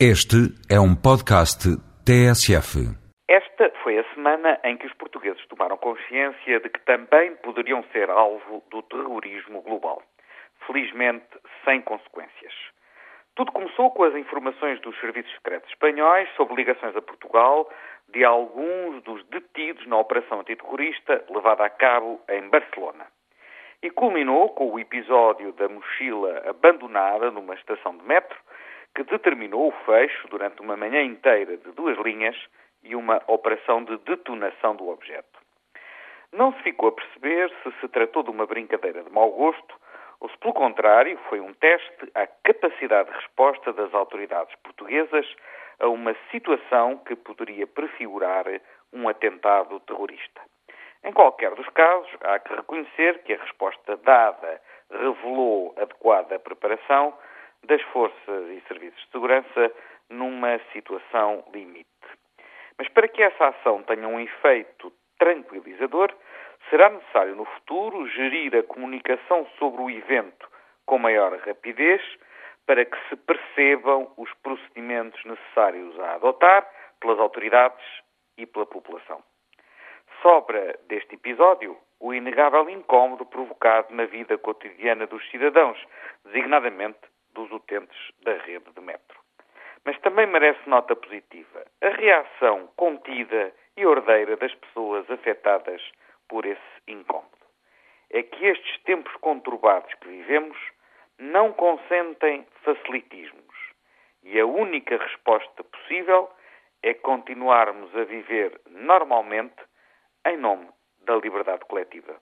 Este é um podcast TSF. Esta foi a semana em que os portugueses tomaram consciência de que também poderiam ser alvo do terrorismo global. Felizmente, sem consequências. Tudo começou com as informações dos serviços secretos espanhóis sobre ligações a Portugal de alguns dos detidos na operação antiterrorista levada a cabo em Barcelona. E culminou com o episódio da mochila abandonada numa estação de metro que determinou o fecho durante uma manhã inteira de duas linhas e uma operação de detonação do objeto. Não se ficou a perceber se se tratou de uma brincadeira de mau gosto ou se, pelo contrário, foi um teste à capacidade de resposta das autoridades portuguesas a uma situação que poderia prefigurar um atentado terrorista. Em qualquer dos casos, há que reconhecer que a resposta dada revelou adequada preparação das forças e serviços de segurança numa situação limite. Mas para que essa ação tenha um efeito tranquilizador, será necessário no futuro gerir a comunicação sobre o evento com maior rapidez para que se percebam os procedimentos necessários a adotar pelas autoridades e pela população. Sobra deste episódio o inegável incómodo provocado na vida cotidiana dos cidadãos, designadamente dos utentes da rede de metro. Mas também merece nota positiva a reação contida e ordeira das pessoas afetadas por esse incômodo. É que estes tempos conturbados que vivemos não consentem facilitismos e a única resposta possível é continuarmos a viver normalmente em nome da liberdade coletiva.